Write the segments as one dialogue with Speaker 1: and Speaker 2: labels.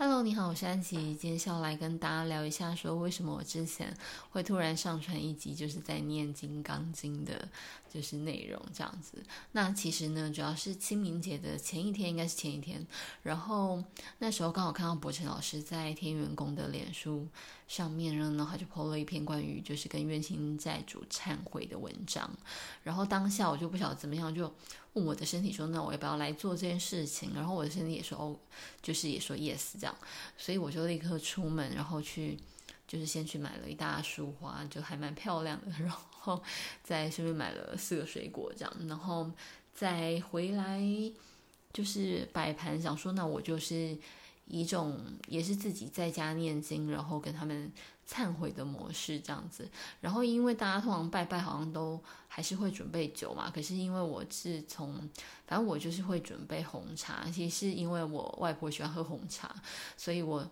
Speaker 1: Hello，你好，我是安琪。今天是要来跟大家聊一下，说为什么我之前会突然上传一集，就是在念《金刚经》的，就是内容这样子。那其实呢，主要是清明节的前一天，应该是前一天。然后那时候刚好看到博成老师在天元宫的脸书上面，然后他就 po 了一篇关于就是跟冤亲债主忏悔的文章。然后当下我就不晓得怎么样，就问我的身体说：“那我要不要来做这件事情？”然后我的身体也说：“哦，就是也说 yes 这样。”所以我就立刻出门，然后去，就是先去买了一大束花，就还蛮漂亮的，然后再顺便买了四个水果这样，然后再回来就是摆盘，想说那我就是一种也是自己在家念经，然后跟他们忏悔的模式这样子。然后因为大家通常拜拜好像都还是会准备酒嘛，可是因为我是从反正我就是会准备红茶，其实是因为我外婆喜欢喝红茶，所以我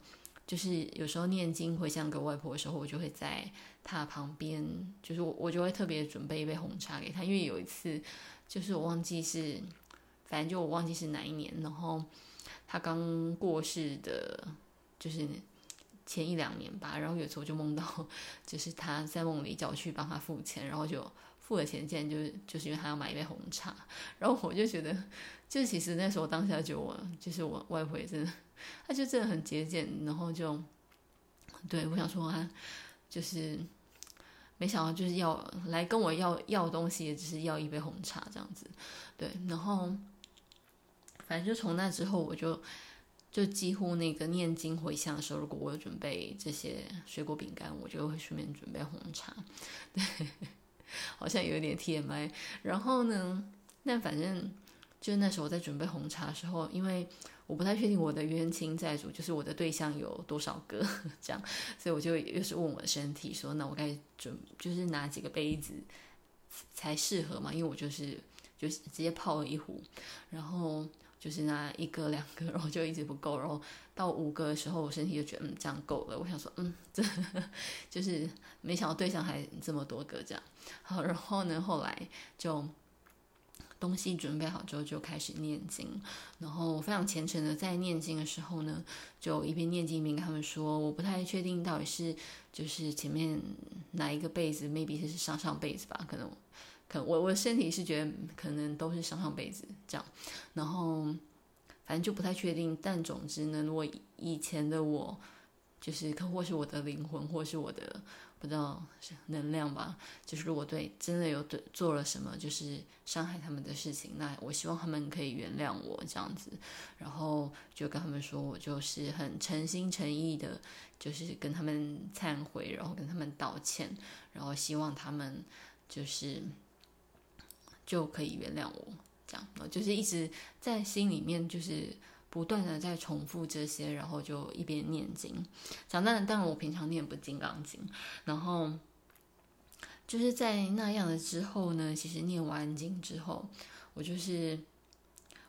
Speaker 1: 就是有时候念经回向给外婆的时候，我就会在她旁边，就是我我就会特别准备一杯红茶给她，因为有一次就是我忘记是，反正就我忘记是哪一年，然后。他刚过世的，就是前一两年吧。然后有时候就梦到，就是他在梦里叫我去帮他付钱，然后就付了钱，竟然就是就是因为他要买一杯红茶。然后我就觉得，就其实那时候当下就我，就是我外婆也真的，他就真的很节俭。然后就，对，我想说他就是没想到就是要来跟我要要东西，也只是要一杯红茶这样子。对，然后。反正就从那之后，我就就几乎那个念经回向的时候，如果我有准备这些水果饼干，我就会顺便准备红茶。对，好像有点 TMI。然后呢，那反正就那时候我在准备红茶的时候，因为我不太确定我的冤亲债主，就是我的对象有多少个 这样，所以我就又是问我的身体说，那我该准就是拿几个杯子才适合嘛？因为我就是就是直接泡了一壶，然后。就是那一个两个，然后就一直不够，然后到五个的时候，我身体就觉得嗯这样够了。我想说嗯，这就是没想到对象还这么多个这样。好，然后呢，后来就东西准备好之后就开始念经，然后非常虔诚的在念经的时候呢，就一边念经一边跟他们说，我不太确定到底是就是前面哪一个辈子，maybe 是上上辈子吧，可能。可我我身体是觉得可能都是上上辈子这样，然后反正就不太确定。但总之呢，我以前的我就是，可或是我的灵魂，或是我的不知道能量吧。就是如果对真的有对做了什么就是伤害他们的事情，那我希望他们可以原谅我这样子。然后就跟他们说，我就是很诚心诚意的，就是跟他们忏悔，然后跟他们道歉，然后希望他们就是。就可以原谅我，这样，就是一直在心里面，就是不断的在重复这些，然后就一边念经。讲，当然，当然，我平常念不《金刚经》，然后就是在那样的之后呢，其实念完经之后，我就是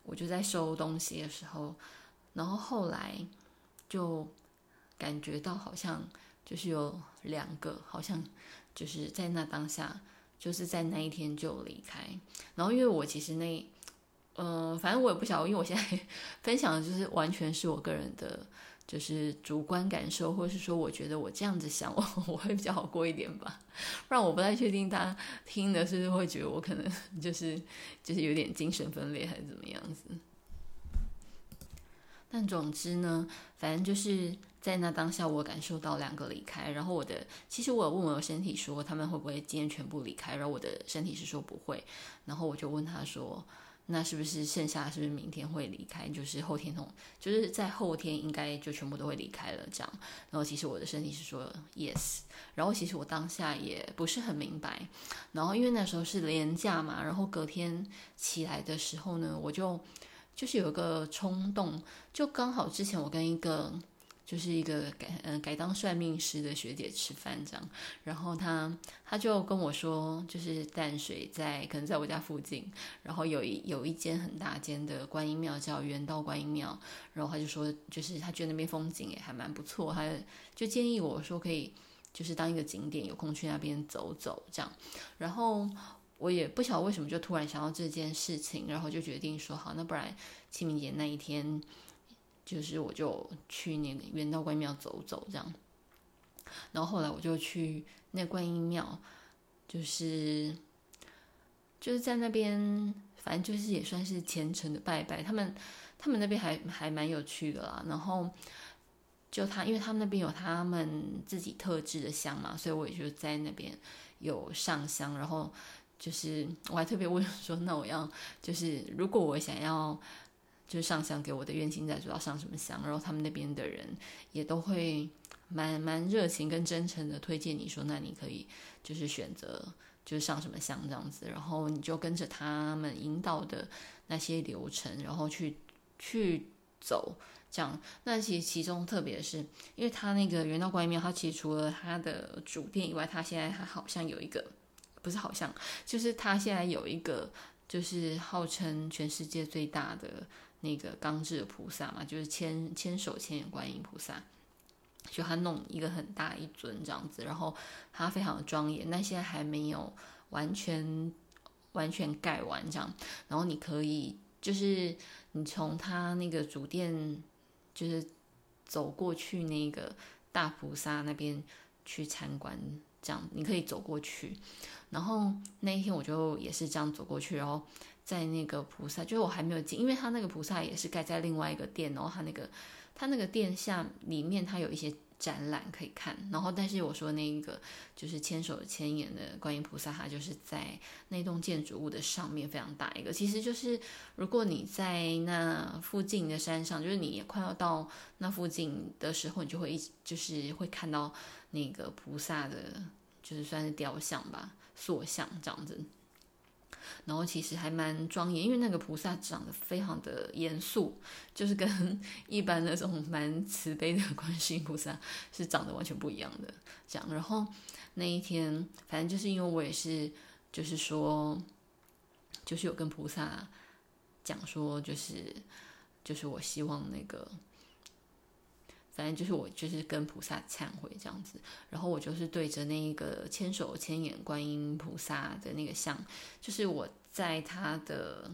Speaker 1: 我就在收东西的时候，然后后来就感觉到好像就是有两个，好像就是在那当下。就是在那一天就离开，然后因为我其实那，呃，反正我也不晓得，因为我现在 分享的就是完全是我个人的，就是主观感受，或者是说我觉得我这样子想，我我会比较好过一点吧。不然我不太确定大家听的是不是会觉得我可能 就是就是有点精神分裂还是怎么样子。但总之呢，反正就是在那当下，我感受到两个离开。然后我的，其实我有问我的身体说，他们会不会今天全部离开？然后我的身体是说不会。然后我就问他说，那是不是剩下是不是明天会离开？就是后天同，就是在后天应该就全部都会离开了这样。然后其实我的身体是说 yes。然后其实我当下也不是很明白。然后因为那时候是连假嘛，然后隔天起来的时候呢，我就。就是有一个冲动，就刚好之前我跟一个就是一个改嗯、改当算命师的学姐吃饭这样，然后她她就跟我说，就是淡水在可能在我家附近，然后有一有一间很大间的观音庙叫圆道观音庙，然后她就说就是她觉得那边风景也还蛮不错，她就建议我说可以就是当一个景点，有空去那边走走这样，然后。我也不晓得为什么就突然想到这件事情，然后就决定说好，那不然清明节那一天就是我就去那个元道观音庙走走这样，然后后来我就去那观音庙，就是就是在那边，反正就是也算是虔诚的拜拜。他们他们那边还还蛮有趣的啦。然后就他，因为他们那边有他们自己特制的香嘛，所以我也就在那边有上香。然后就是我还特别问说，那我要就是如果我想要。就是上香给我的冤亲债主要上什么香，然后他们那边的人也都会蛮蛮热情跟真诚的推荐你说，那你可以就是选择就是上什么香这样子，然后你就跟着他们引导的那些流程，然后去去走这样。那其实其中特别是，因为他那个元道观音庙，它其实除了它的主殿以外，它现在还好像有一个，不是好像，就是它现在有一个，就是号称全世界最大的。那个钢制的菩萨嘛，就是千千手千眼观音菩萨，就他弄一个很大一尊这样子，然后他非常的庄严。那现在还没有完全完全盖完这样，然后你可以就是你从他那个主殿就是走过去那个大菩萨那边去参观，这样你可以走过去。然后那一天我就也是这样走过去，然后。在那个菩萨，就是我还没有进，因为他那个菩萨也是盖在另外一个殿，然后他那个他那个殿下里面，他有一些展览可以看。然后，但是我说那个就是千手千眼的观音菩萨，他就是在那栋建筑物的上面非常大一个。其实就是如果你在那附近的山上，就是你也快要到那附近的时候，你就会一就是会看到那个菩萨的，就是算是雕像吧，塑像这样子。然后其实还蛮庄严，因为那个菩萨长得非常的严肃，就是跟 一般那种蛮慈悲的 观世音菩萨是长得完全不一样的。这样，然后那一天，反正就是因为我也是，就是说，就是有跟菩萨讲说，就是就是我希望那个。反正就是我就是跟菩萨忏悔这样子，然后我就是对着那一个千手千眼观音菩萨的那个像，就是我在他的，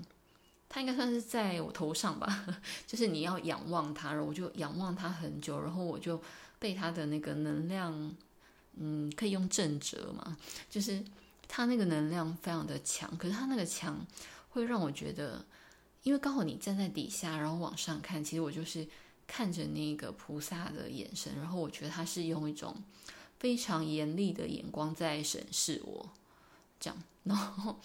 Speaker 1: 他应该算是在我头上吧，就是你要仰望他，然后我就仰望他很久，然后我就被他的那个能量，嗯，可以用震折嘛，就是他那个能量非常的强，可是他那个强会让我觉得，因为刚好你站在底下，然后往上看，其实我就是。看着那个菩萨的眼神，然后我觉得他是用一种非常严厉的眼光在审视我，这样，然后，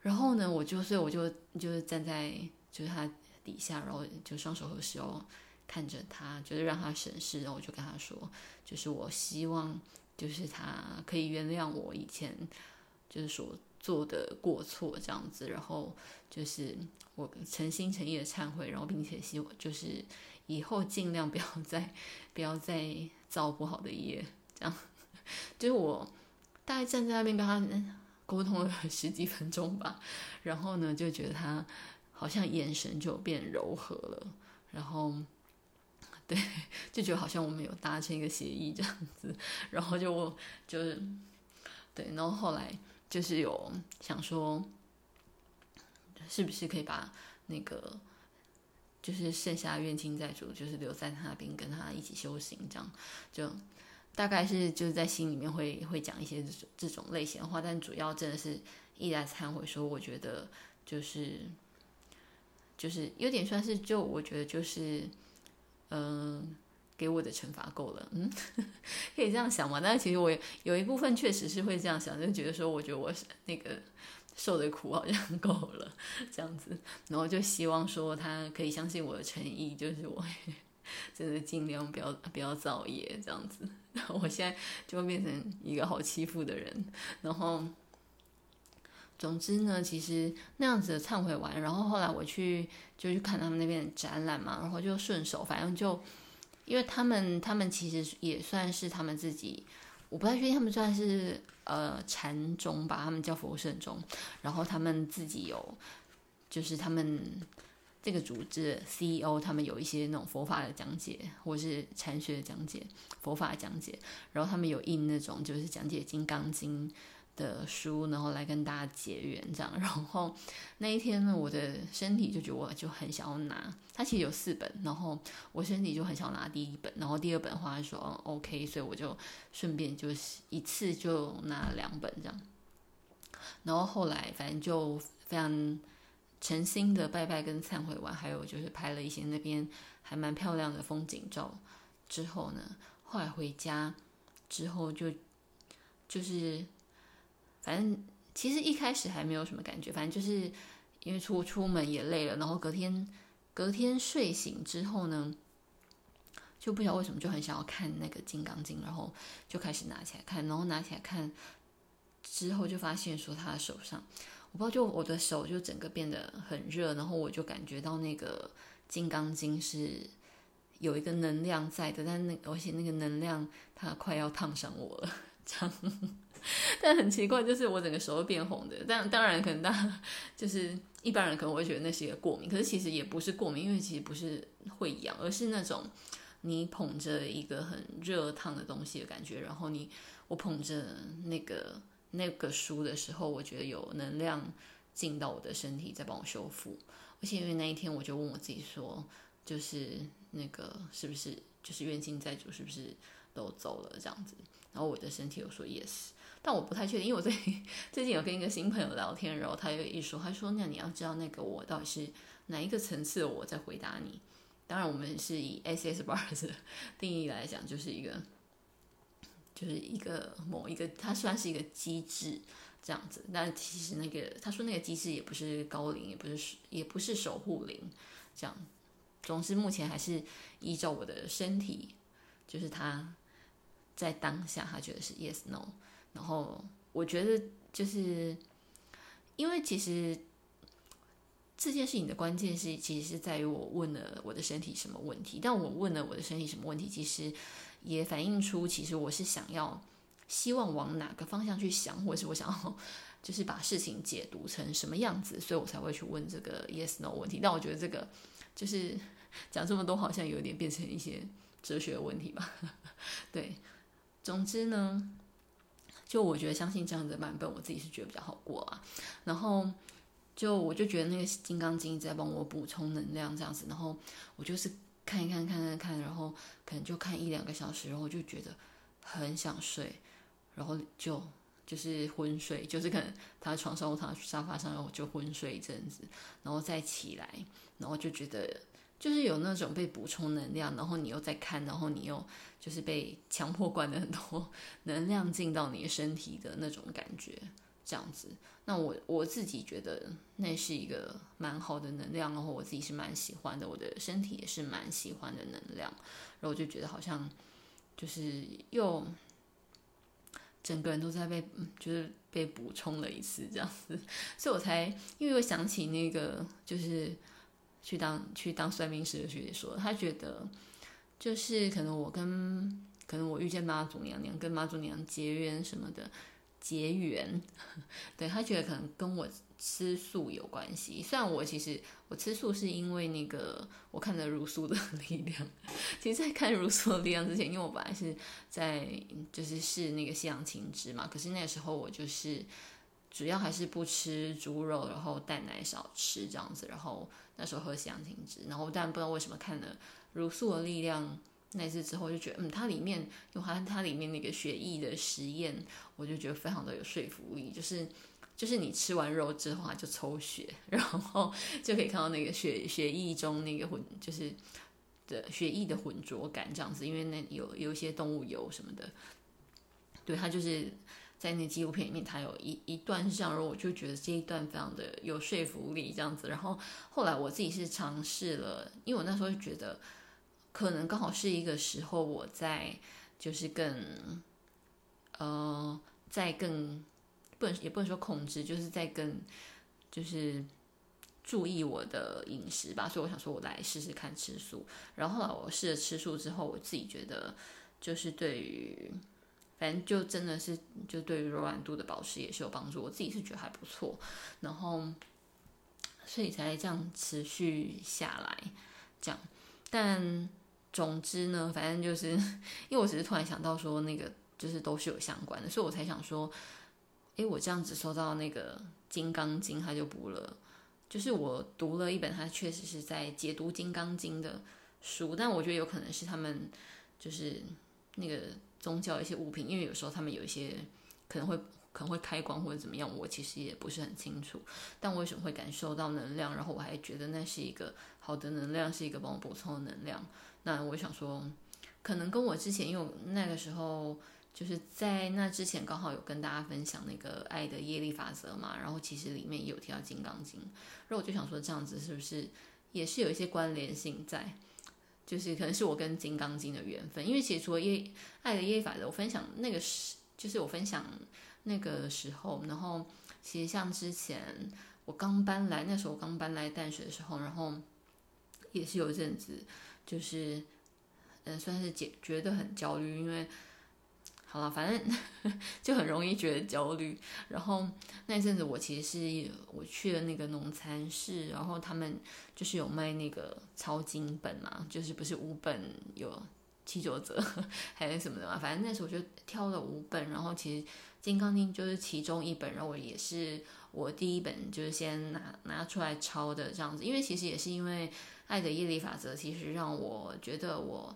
Speaker 1: 然后呢，我就所以我就就是站在就是他底下，然后就双手合十哦，看着他，就是让他审视，然后我就跟他说，就是我希望就是他可以原谅我以前就是所做的过错这样子，然后就是我诚心诚意的忏悔，然后并且希望就是。以后尽量不要再 不要再造不好的业，这样就是我大概站在那边跟他沟通了十几分钟吧，然后呢就觉得他好像眼神就变柔和了，然后对就觉得好像我们有达成一个协议这样子，然后就就是对，然后后来就是有想说是不是可以把那个。就是剩下怨亲债主，就是留在他那边跟他一起修行，这样就大概是就是在心里面会会讲一些这种这种类型的话，但主要真的是一来忏悔说，我觉得就是就是有点算是就我觉得就是嗯、给我的惩罚够了，嗯，可以这样想嘛？但是其实我有一部分确实是会这样想，就觉得说，我觉得我是那个。受的苦好像够了，这样子，然后就希望说他可以相信我的诚意，就是我真的尽量不要不要造业这样子。然 后我现在就会变成一个好欺负的人。然后，总之呢，其实那样子的忏悔完，然后后来我去就去看他们那边的展览嘛，然后就顺手，反正就因为他们他们其实也算是他们自己。我不太确定他们算是呃禅宗吧，他们叫佛圣宗，然后他们自己有，就是他们这个组织 CEO，他们有一些那种佛法的讲解，或是禅学的讲解，佛法讲解，然后他们有印那种就是讲解《金刚经》的书，然后来跟大家结缘这样。然后那一天呢，我的身体就觉得我就很想要拿，它其实有四本，然后我身体就很想拿第一本，然后第二本话说嗯 OK，所以我就顺便就是一次就拿两本这样。然后后来反正就非常诚心的拜拜跟忏悔完，还有就是拍了一些那边还蛮漂亮的风景照之后呢，后来回家之后就就是。反正其实一开始还没有什么感觉，反正就是因为出出门也累了，然后隔天隔天睡醒之后呢，就不知道为什么就很想要看那个《金刚经》，然后就开始拿起来看，然后拿起来看之后就发现说他的手上，我不知道就我的手就整个变得很热，然后我就感觉到那个《金刚经》是有一个能量在的，但那而且那个能量它快要烫伤我了，这样。但很奇怪，就是我整个手会变红的。但当然，可能大家 就是一般人可能会觉得那是一个过敏，可是其实也不是过敏，因为其实不是会痒，而是那种你捧着一个很热烫的东西的感觉。然后你我捧着那个那个书的时候，我觉得有能量进到我的身体，在帮我修复。而且因为那一天，我就问我自己说，就是那个是不是就是冤亲债主是不是都走了这样子？然后我的身体有说 yes。但我不太确定，因为我最最近有跟一个新朋友聊天，然后他又一说，他说：“那你要知道那个我到底是哪一个层次的我在回答你。”当然，我们是以 S S bars 的定义来讲，就是一个就是一个某一个，它算是一个机制这样子。但其实那个他说那个机制也不是高灵，也不是也不是守护灵，这样。总之，目前还是依照我的身体，就是他在当下，他觉得是 Yes No。然后我觉得，就是因为其实这件事情的关键是，其实是在于我问了我的身体什么问题。但我问了我的身体什么问题，其实也反映出，其实我是想要希望往哪个方向去想，或者是我想要就是把事情解读成什么样子，所以我才会去问这个 yes no 问题。但我觉得这个就是 讲这么多，好像有点变成一些哲学问题吧。对，总之呢。就我觉得相信这样的版本，我自己是觉得比较好过啊。然后就我就觉得那个《金刚经》在帮我补充能量这样子。然后我就是看一看，看看看，然后可能就看一两个小时，然后就觉得很想睡，然后就就是昏睡，就是可能躺在床上或躺沙发上，然后就昏睡一阵子，然后再起来，然后就觉得。就是有那种被补充能量，然后你又在看，然后你又就是被强迫灌了很多 能量进到你的身体的那种感觉，这样子。那我我自己觉得那是一个蛮好的能量，然后我自己是蛮喜欢的，我的身体也是蛮喜欢的能量，然后我就觉得好像就是又整个人都在被就是被补充了一次这样子，所以我才因为我想起那个就是。去当去当算命师的学姐说，她觉得就是可能我跟可能我遇见妈祖娘娘，跟妈祖娘娘结缘什么的结缘，对，她觉得可能跟我吃素有关系。虽然我其实我吃素是因为那个我看了茹素的力量，其实，在看茹素的力量之前，因为我本来是在就是试那个西洋青汁嘛，可是那个时候我就是。主要还是不吃猪肉，然后蛋奶少吃这样子，然后那时候喝西洋青汁，然后但不知道为什么看了《茹素的力量》那次之后，就觉得嗯，它里面有它它里面那个血液的实验，我就觉得非常的有说服力，就是就是你吃完肉之后就抽血，然后就可以看到那个血血液中那个混就是的血液的浑浊感这样子，因为那有有一些动物油什么的，对，它就是。在那纪录片里面，他有一一段是这样，然后我就觉得这一段非常的有说服力，这样子。然后后来我自己是尝试了，因为我那时候就觉得，可能刚好是一个时候，我在就是更，呃，在更不能也不能说控制，就是在更就是注意我的饮食吧。所以我想说，我来试试看吃素。然后后来我试了吃素之后，我自己觉得就是对于。反正就真的是，就对于柔软度的保持也是有帮助。我自己是觉得还不错，然后所以才这样持续下来，这样。但总之呢，反正就是因为我只是突然想到说，那个就是都是有相关的，所以我才想说，诶，我这样子收到那个《金刚经》，他就补了。就是我读了一本，他确实是在解读《金刚经》的书，但我觉得有可能是他们就是那个宗教一些物品，因为有时候他们有一些可能会可能会开光或者怎么样，我其实也不是很清楚。但为什么会感受到能量，然后我还觉得那是一个好的能量，是一个帮我补充的能量。那我想说，可能跟我之前因为那个时候。就是在那之前，刚好有跟大家分享那个爱的业力法则嘛，然后其实里面也有提到《金刚经》，然后我就想说，这样子是不是也是有一些关联性在？就是可能是我跟《金刚经》的缘分，因为其实除了耶爱的耶法的，我分享那个时，就是我分享那个时候，然后其实像之前我刚搬来，那时候我刚搬来淡水的时候，然后也是有一阵子，就是嗯，算是觉觉得很焦虑，因为。好了，反正 就很容易觉得焦虑。然后那阵子，我其实是我去了那个农餐室，然后他们就是有卖那个抄经本嘛，就是不是五本有七九折 还是什么的嘛。反正那时候我就挑了五本，然后其实《金刚经》就是其中一本，然后我也是我第一本就是先拿拿出来抄的这样子。因为其实也是因为爱的业力法则，其实让我觉得我。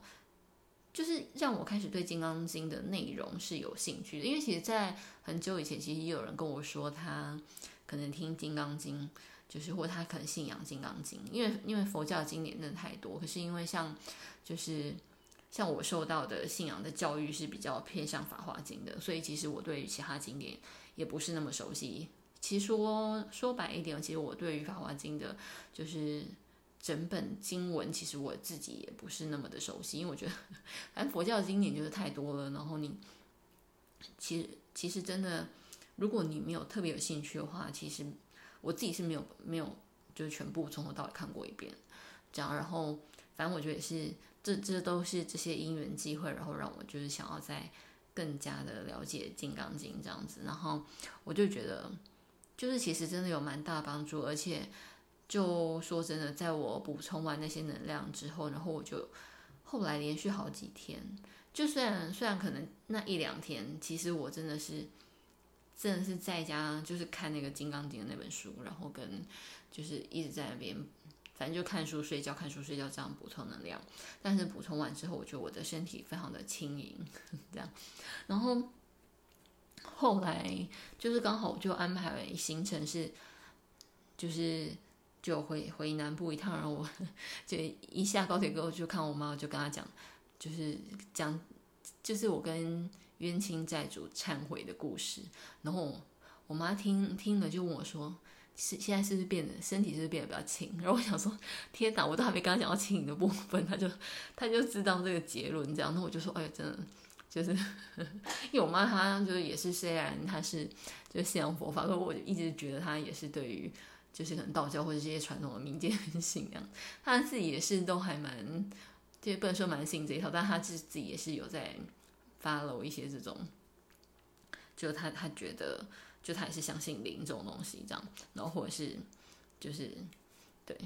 Speaker 1: 就是让我开始对《金刚经》的内容是有兴趣的，因为其实，在很久以前，其实也有人跟我说，他可能听《金刚经》，就是或他可能信仰《金刚经》，因为因为佛教经典真的太多。可是因为像就是像我受到的信仰的教育是比较偏向《法华经》的，所以其实我对于其他经典也不是那么熟悉。其实说说白一点，其实我对于《法华经》的，就是。整本经文其实我自己也不是那么的熟悉，因为我觉得，反正佛教经典就是太多了。然后你，其实其实真的，如果你没有特别有兴趣的话，其实我自己是没有没有就是全部从头到尾看过一遍，这样。然后反正我觉得也是，这这都是这些因缘机会，然后让我就是想要再更加的了解《金刚经》这样子。然后我就觉得，就是其实真的有蛮大帮助，而且。就说真的，在我补充完那些能量之后，然后我就后来连续好几天，就虽然虽然可能那一两天，其实我真的是真的是在家就是看那个《金刚经》的那本书，然后跟就是一直在那边，反正就看书睡觉，看书睡觉这样补充能量。但是补充完之后，我觉得我的身体非常的轻盈，这样。然后后来就是刚好我就安排行程是，就是。就回回南部一趟，然后我 就一下高铁过后就看我妈，就跟她讲，就是讲，就是我跟冤亲债主忏悔的故事。然后我妈听听了就问我说：“是现在是不是变得身体是不是变得比较轻？”然后我想说：“天哪，我都还没跟她讲到轻盈的部分，她就她就知道这个结论。”这样，那我就说：“哎，真的就是，因为我妈她就是也是虽然她是就是信仰佛法，可我就一直觉得她也是对于。”就是可能道教或者这些传统的民间 信仰，他自己也是都还蛮，就不能说蛮信这一套，但他自自己也是有在 follow 一些这种，就他他觉得，就他也是相信灵这种东西这样，然后或者是就是对，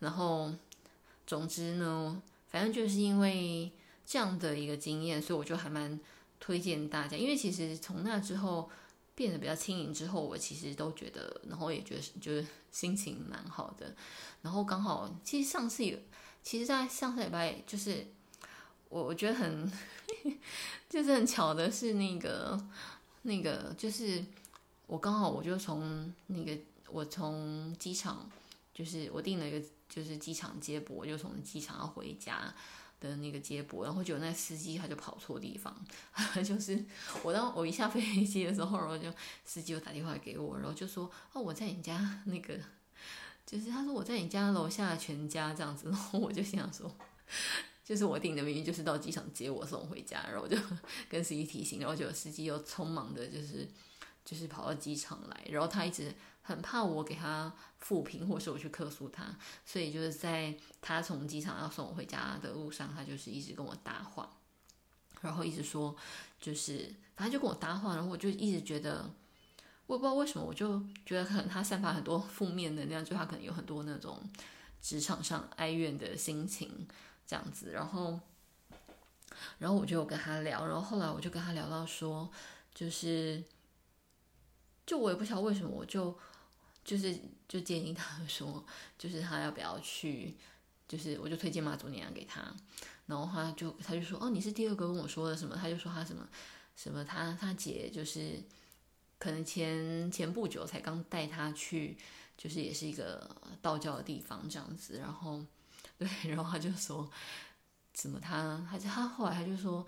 Speaker 1: 然后总之呢，反正就是因为这样的一个经验，所以我就还蛮推荐大家，因为其实从那之后。变得比较轻盈之后，我其实都觉得，然后也觉得就是心情蛮好的。然后刚好，其实上次有，其实，在上次礼拜就是我我觉得很，就是很巧的是那个那个就是我刚好我就从那个我从机场就是我订了一个就是机场接驳，我就从机场要回家。的那个接驳，然后就有那司机他就跑错地方，就是我当我一下飞机的时候，然后就司机又打电话给我，然后就说哦，我在你家那个，就是他说我在你家楼下全家这样子，然后我就心想说，就是我订的明明就是到机场接我送回家，然后我就跟司机提醒，然后就有司机又匆忙的就是就是跑到机场来，然后他一直。很怕我给他负评，或是我去客诉他，所以就是在他从机场要送我回家的路上，他就是一直跟我搭话，然后一直说，就是反正就跟我搭话，然后我就一直觉得，我也不知道为什么，我就觉得可能他散发很多负面能量，就他可能有很多那种职场上哀怨的心情这样子，然后，然后我就跟他聊，然后后来我就跟他聊到说，就是。就我也不晓得为什么，我就就是就建议他说，就是他要不要去，就是我就推荐妈祖娘给他，然后他就他就说，哦，你是第二个跟我说的什么？他就说他什么什么他他姐就是可能前前不久才刚带他去，就是也是一个道教的地方这样子，然后对，然后他就说。怎么他？他他后来他就说，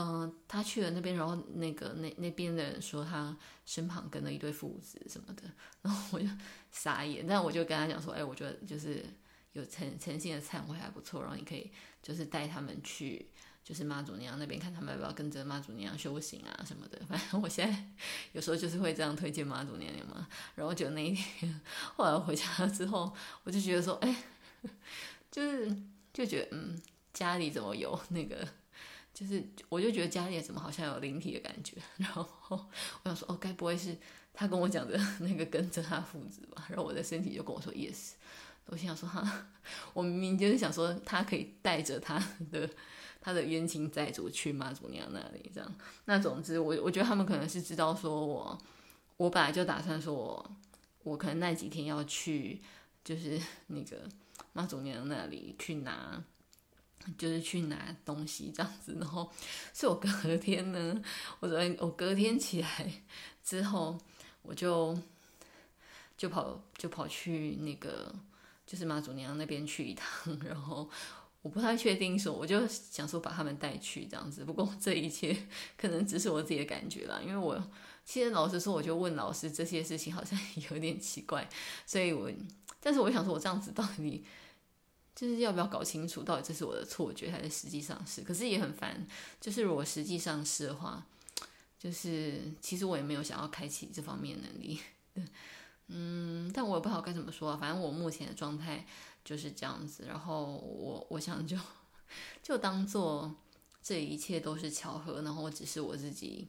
Speaker 1: 嗯、他去了那边，然后那个那那边的人说他身旁跟了一对父子什么的，然后我就 傻眼。但我就跟他讲说，哎，我觉得就是有诚诚信的忏悔还不错，然后你可以就是带他们去，就是妈祖娘娘那边看他们要不要跟着妈祖娘娘修行啊什么的。反正我现在有时候就是会这样推荐妈祖娘娘嘛。然后就那一天，后来回家之后，我就觉得说，哎，就是就觉得嗯。家里怎么有那个？就是我就觉得家里怎么好像有灵体的感觉。然后我想说，哦，该不会是他跟我讲的 那个跟着他父子吧？然后我的身体就跟我说 yes。我心想说，哈，我明明就是想说他可以带着他的他的冤亲债主去妈祖娘那里，这样。那总之，我我觉得他们可能是知道说我我本来就打算说我我可能那几天要去，就是那个妈祖娘那里去拿。就是去拿东西这样子，然后，所以我隔天呢，我昨天我隔天起来之后，我就就跑就跑去那个就是妈祖娘那边去一趟，然后我不太确定说，我就想说把他们带去这样子。不过这一切 可能只是我自己的感觉啦，因为我其实老实说，我就问老师这些事情好像 有点奇怪，所以我但是我想说，我这样子到底。就是要不要搞清楚到底这是我的错觉还是实际上是？可是也很烦。就是如果实际上是的话，就是其实我也没有想要开启这方面能力。嗯，但我也不知道该怎么说啊。反正我目前的状态就是这样子。然后我我想就 就当做这一切都是巧合，然后我只是我自己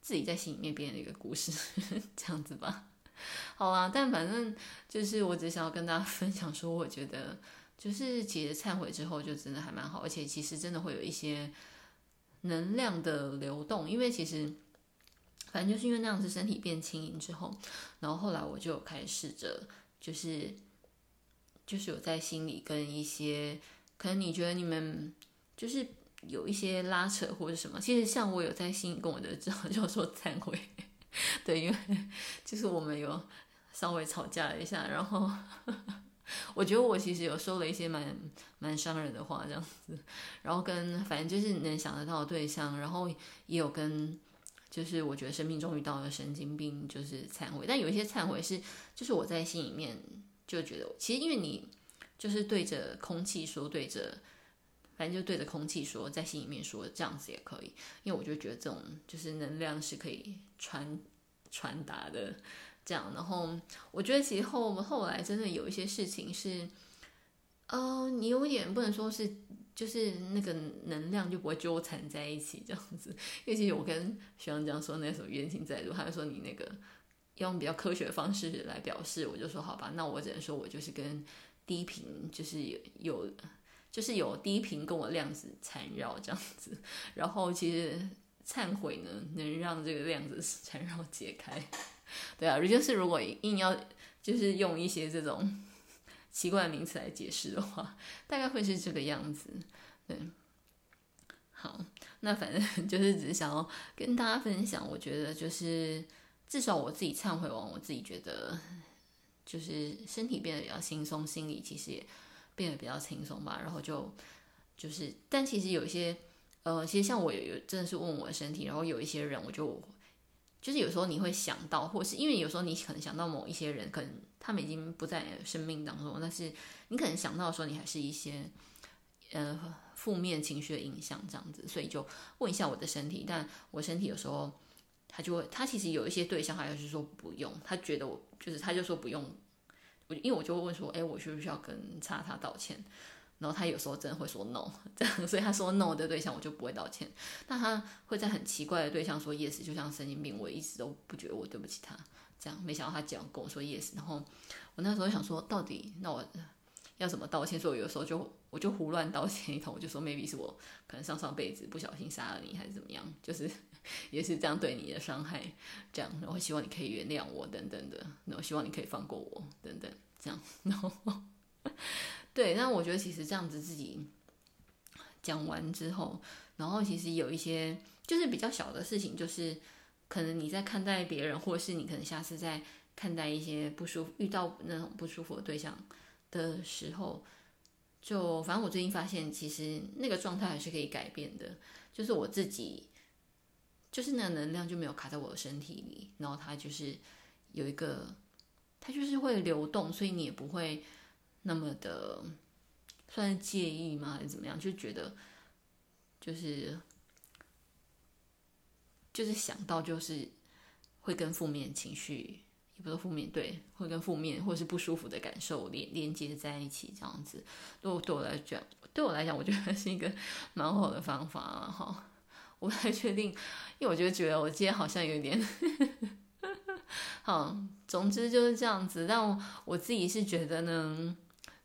Speaker 1: 自己在心里面编的一个故事，这样子吧。好啦，但反正就是我只想要跟大家 分享说，我觉得就是其实忏悔之后就真的还蛮好，而且其实真的会有一些能量的流动，因为其实反正就是因为那样子身体变轻盈之后，然后后来我就开始试着就是就是有在心里跟一些可能你觉得你们就是有一些拉扯或者什么，其实像我有在心里跟我的 教授说忏悔。对，因为 就是我们有稍微吵架了一下，然后 我觉得我其实有说了一些蛮蛮伤人的话，这样子，然后跟反正就是能想得到的对象，然后也有跟就是我觉得生命中遇到的神经病就是忏悔，但有一些忏悔是就是我在心里面就觉得，其实因为你就是对着空气说，对着反正就对着空气说，在心里面说这样子也可以，因为我就觉得这种就是能量是可以。传传达的这样，然后我觉得其实后后来真的有一些事情是，呃，你有点不能说是，就是那个能量就不会纠缠在一起这样子。因为其实我跟学长讲说那首冤亲债主，他就说你那个用比较科学的方式来表示，我就说好吧，那我只能说我就是跟低频就是有就是有低频跟我量子缠绕这样子，然后其实。忏悔呢，能让这个量子缠绕解开，对啊，就是如果硬要就是用一些这种奇怪的名词来解释的话，大概会是这个样子，对。好，那反正 就是只是想要跟大家分享，我觉得就是至少我自己忏悔完，我自己觉得就是身体变得比较轻松，心里其实也变得比较轻松吧。然后就就是，但其实有一些。呃，其实像我有有真的是问我的身体，然后有一些人，我就就是有时候你会想到，或是因为有时候你可能想到某一些人，可能他们已经不在生命当中，但是你可能想到的时候，你还是一些呃负面情绪的影响这样子，所以就问一下我的身体，但我身体有时候他就会，他其实有一些对象，他就是说不用，他觉得我就是他就说不用，因为我就会问说，哎，我需不需要跟叉叉道歉？然后他有时候真的会说 no，这样，所以他说 no 的对象我就不会道歉。但他会在很奇怪的对象说 yes，就像神经病，我一直都不觉得我对不起他。这样，没想到他讲跟我说 yes，然后我那时候想说，到底那我，要怎么道歉，所以我有时候就我就胡乱道歉一通，我就说 maybe 是我可能上上辈子不小心杀了你，还是怎么样，就是也是这样对你的伤害，这样，然后希望你可以原谅我等等的，然后希望你可以放过我等等，这样，然后对，那我觉得其实这样子自己讲完之后，然后其实有一些就是比较小的事情，就是可能你在看待别人，或是你可能下次在看待一些不舒服、遇到那种不舒服的对象的时候，就反正我最近发现，其实那个状态还是可以改变的。就是我自己，就是那能量就没有卡在我的身体里，然后它就是有一个，它就是会流动，所以你也不会那么的算是介意吗？还是怎么样？就觉得就是就是想到就是会跟负面情绪。也不是负面，对，会跟负面或是不舒服的感受连连接在一起，这样子，对我对我来讲，对我来讲，我觉得是一个蛮好的方法哈。我不太确定，因为我就觉得我今天好像有点，好，总之就是这样子。但我，自己是觉得呢，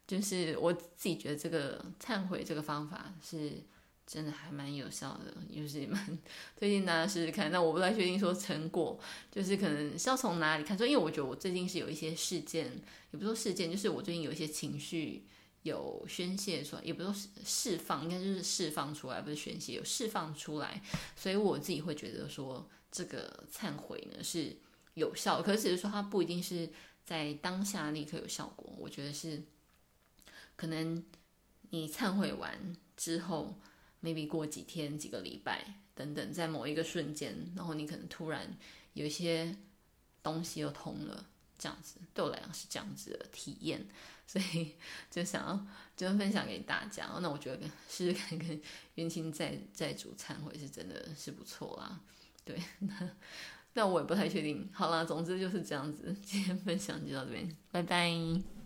Speaker 1: 就是我自己觉得这个忏悔这个方法是。真的还蛮有效的，就是蛮推荐大家试试看。但我不太确定说成果，就是可能是要从哪里看出。因为我觉得我最近是有一些事件，也不说事件，就是我最近有一些情绪有宣泄出来，也不是说释放，应该就是释放出来，不是宣泄，有释放出来。所以我自己会觉得说，这个忏悔呢是有效，可是只是说它不一定是在当下立刻有效果。我觉得是可能你忏悔完之后。maybe 过几天、几个礼拜等等，在某一个瞬间，然后你可能突然有一些东西又通了，这样子对我来讲是这样子的体验，所以就想要就分享给大家。那我觉得试试看跟冤亲债债主忏悔是真的是不错啦。对，那那我也不太确定。好啦，总之就是这样子，今天分享就到这边，拜拜。